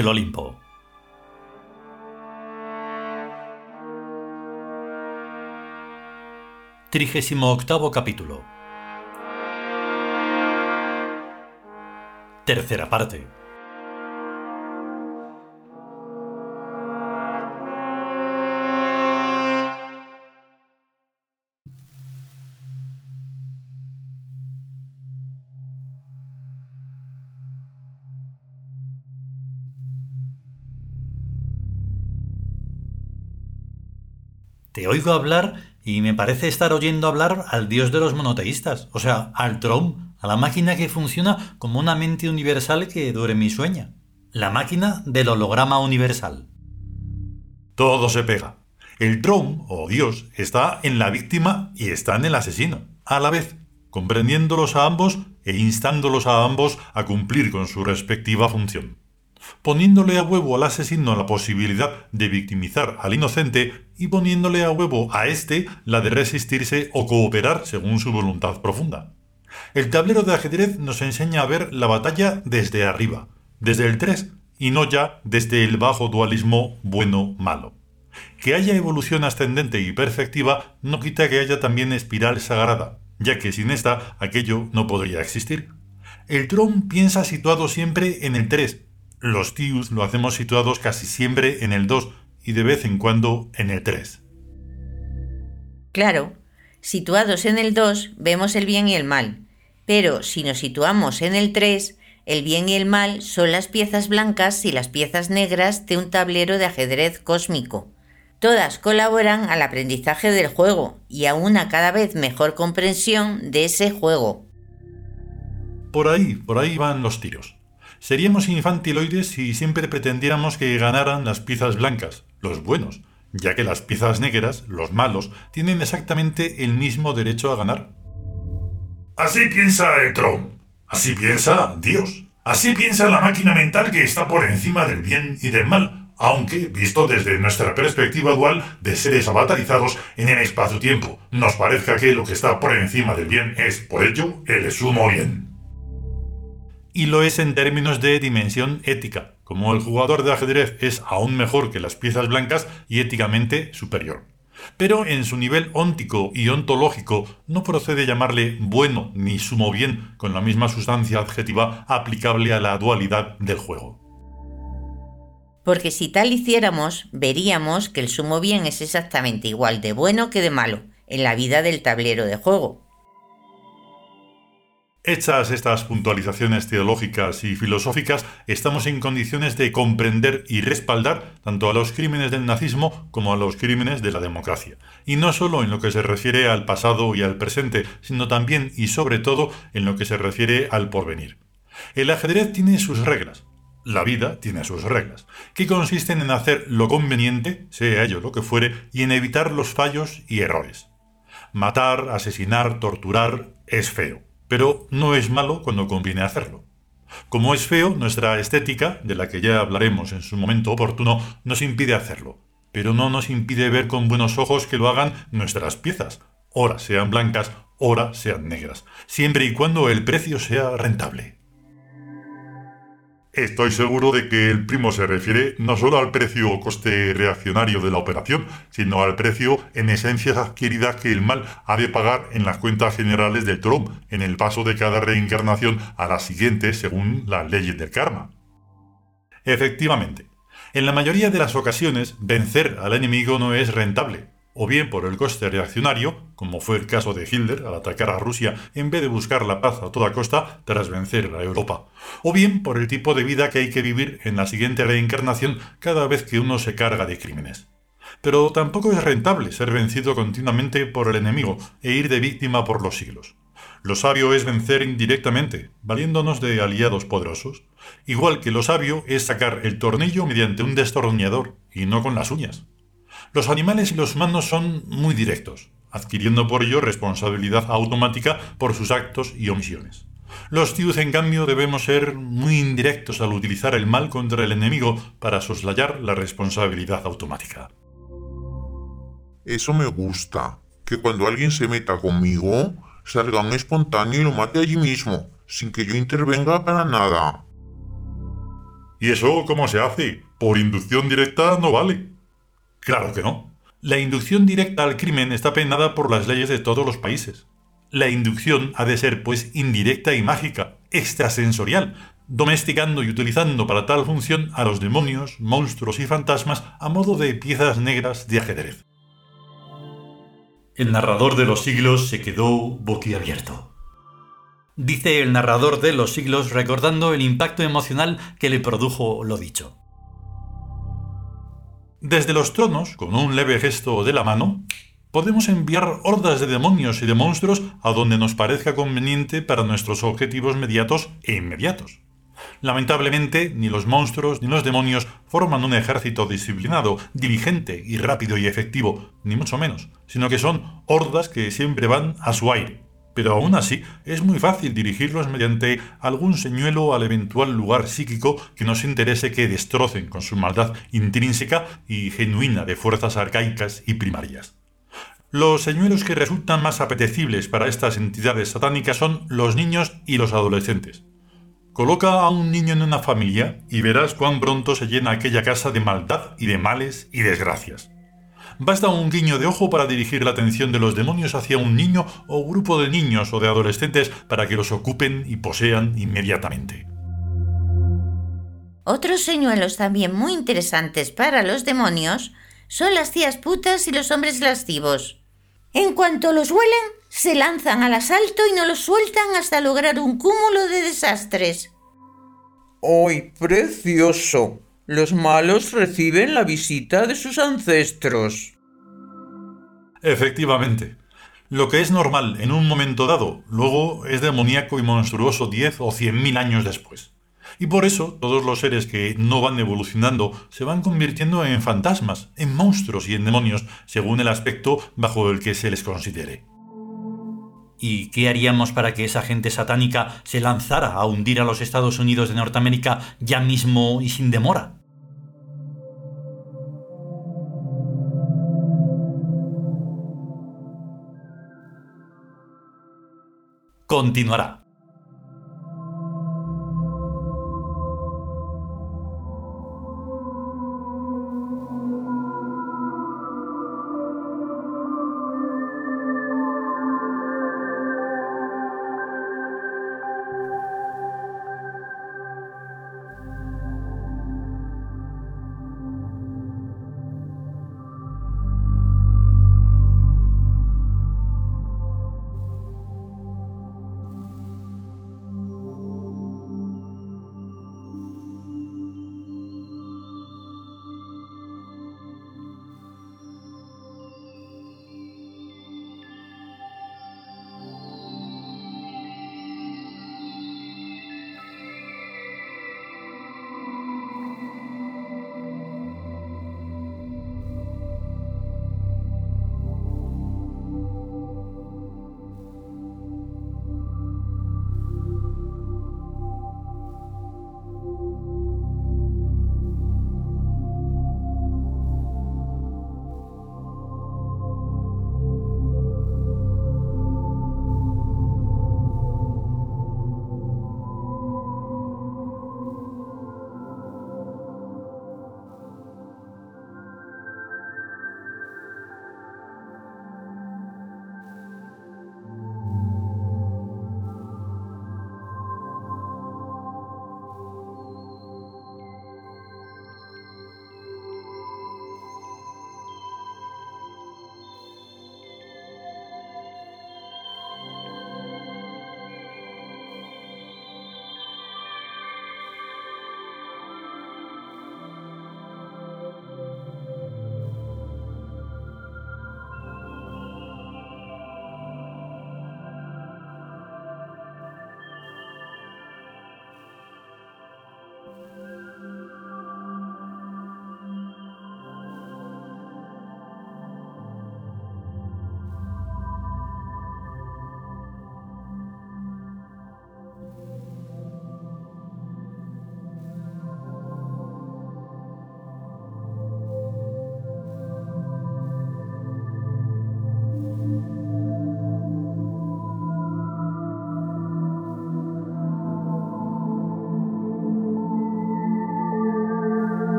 el Olimpo. Trigésimo octavo capítulo. Tercera parte. Te oigo hablar y me parece estar oyendo hablar al dios de los monoteístas, o sea, al Trom, a la máquina que funciona como una mente universal que duerme y sueña. La máquina del holograma universal. Todo se pega. El Trom, o Dios, está en la víctima y está en el asesino, a la vez, comprendiéndolos a ambos e instándolos a ambos a cumplir con su respectiva función poniéndole a huevo al asesino la posibilidad de victimizar al inocente y poniéndole a huevo a éste la de resistirse o cooperar según su voluntad profunda. El tablero de ajedrez nos enseña a ver la batalla desde arriba, desde el 3, y no ya desde el bajo dualismo bueno-malo. Que haya evolución ascendente y perfectiva no quita que haya también espiral sagrada, ya que sin esta aquello no podría existir. El Tron piensa situado siempre en el 3, los TIUs lo hacemos situados casi siempre en el 2 y de vez en cuando en el 3. Claro, situados en el 2 vemos el bien y el mal, pero si nos situamos en el 3, el bien y el mal son las piezas blancas y las piezas negras de un tablero de ajedrez cósmico. Todas colaboran al aprendizaje del juego y a una cada vez mejor comprensión de ese juego. Por ahí, por ahí van los tiros. Seríamos infantiloides si siempre pretendiéramos que ganaran las piezas blancas, los buenos, ya que las piezas negras, los malos, tienen exactamente el mismo derecho a ganar. Así piensa Tron. Así piensa Dios. Así piensa la máquina mental que está por encima del bien y del mal, aunque, visto desde nuestra perspectiva dual de seres avatarizados en el espacio-tiempo, nos parezca que lo que está por encima del bien es, por ello, el sumo bien y lo es en términos de dimensión ética, como el jugador de ajedrez es aún mejor que las piezas blancas y éticamente superior. Pero en su nivel óntico y ontológico no procede llamarle bueno ni sumo bien con la misma sustancia adjetiva aplicable a la dualidad del juego. Porque si tal hiciéramos, veríamos que el sumo bien es exactamente igual de bueno que de malo en la vida del tablero de juego. Hechas estas puntualizaciones teológicas y filosóficas, estamos en condiciones de comprender y respaldar tanto a los crímenes del nazismo como a los crímenes de la democracia. Y no solo en lo que se refiere al pasado y al presente, sino también y sobre todo en lo que se refiere al porvenir. El ajedrez tiene sus reglas. La vida tiene sus reglas, que consisten en hacer lo conveniente, sea ello lo que fuere, y en evitar los fallos y errores. Matar, asesinar, torturar es feo pero no es malo cuando conviene hacerlo. Como es feo, nuestra estética, de la que ya hablaremos en su momento oportuno, nos impide hacerlo, pero no nos impide ver con buenos ojos que lo hagan nuestras piezas, ora sean blancas, ora sean negras, siempre y cuando el precio sea rentable. Estoy seguro de que el primo se refiere no solo al precio o coste reaccionario de la operación, sino al precio en esencias adquiridas que el mal ha de pagar en las cuentas generales del Trump en el paso de cada reencarnación a la siguiente según las leyes del karma. Efectivamente, en la mayoría de las ocasiones vencer al enemigo no es rentable, o bien por el coste reaccionario, como fue el caso de Hitler al atacar a Rusia en vez de buscar la paz a toda costa tras vencer a Europa, o bien por el tipo de vida que hay que vivir en la siguiente reencarnación cada vez que uno se carga de crímenes. Pero tampoco es rentable ser vencido continuamente por el enemigo e ir de víctima por los siglos. Lo sabio es vencer indirectamente, valiéndonos de aliados poderosos, igual que lo sabio es sacar el tornillo mediante un destornillador y no con las uñas. Los animales y los humanos son muy directos, adquiriendo por ello responsabilidad automática por sus actos y omisiones. Los tíos, en cambio, debemos ser muy indirectos al utilizar el mal contra el enemigo para soslayar la responsabilidad automática. Eso me gusta, que cuando alguien se meta conmigo, salga un espontáneo y lo mate allí mismo, sin que yo intervenga para nada. ¿Y eso cómo se hace? Por inducción directa no vale. Claro que no. La inducción directa al crimen está penada por las leyes de todos los países. La inducción ha de ser, pues, indirecta y mágica, extrasensorial, domesticando y utilizando para tal función a los demonios, monstruos y fantasmas a modo de piezas negras de ajedrez. El narrador de los siglos se quedó boquiabierto. Dice el narrador de los siglos recordando el impacto emocional que le produjo lo dicho. Desde los tronos, con un leve gesto de la mano, podemos enviar hordas de demonios y de monstruos a donde nos parezca conveniente para nuestros objetivos mediatos e inmediatos. Lamentablemente, ni los monstruos ni los demonios forman un ejército disciplinado, diligente y rápido y efectivo, ni mucho menos, sino que son hordas que siempre van a su aire. Pero aún así, es muy fácil dirigirlos mediante algún señuelo al eventual lugar psíquico que nos interese que destrocen con su maldad intrínseca y genuina de fuerzas arcaicas y primarias. Los señuelos que resultan más apetecibles para estas entidades satánicas son los niños y los adolescentes. Coloca a un niño en una familia y verás cuán pronto se llena aquella casa de maldad y de males y desgracias. Basta un guiño de ojo para dirigir la atención de los demonios hacia un niño o grupo de niños o de adolescentes para que los ocupen y posean inmediatamente. Otros señuelos también muy interesantes para los demonios son las tías putas y los hombres lascivos. En cuanto los huelen, se lanzan al asalto y no los sueltan hasta lograr un cúmulo de desastres. ¡Ay, precioso! Los malos reciben la visita de sus ancestros. Efectivamente. Lo que es normal en un momento dado, luego es demoníaco y monstruoso diez o cien mil años después. Y por eso todos los seres que no van evolucionando se van convirtiendo en fantasmas, en monstruos y en demonios, según el aspecto bajo el que se les considere. ¿Y qué haríamos para que esa gente satánica se lanzara a hundir a los Estados Unidos de Norteamérica ya mismo y sin demora? Continuará.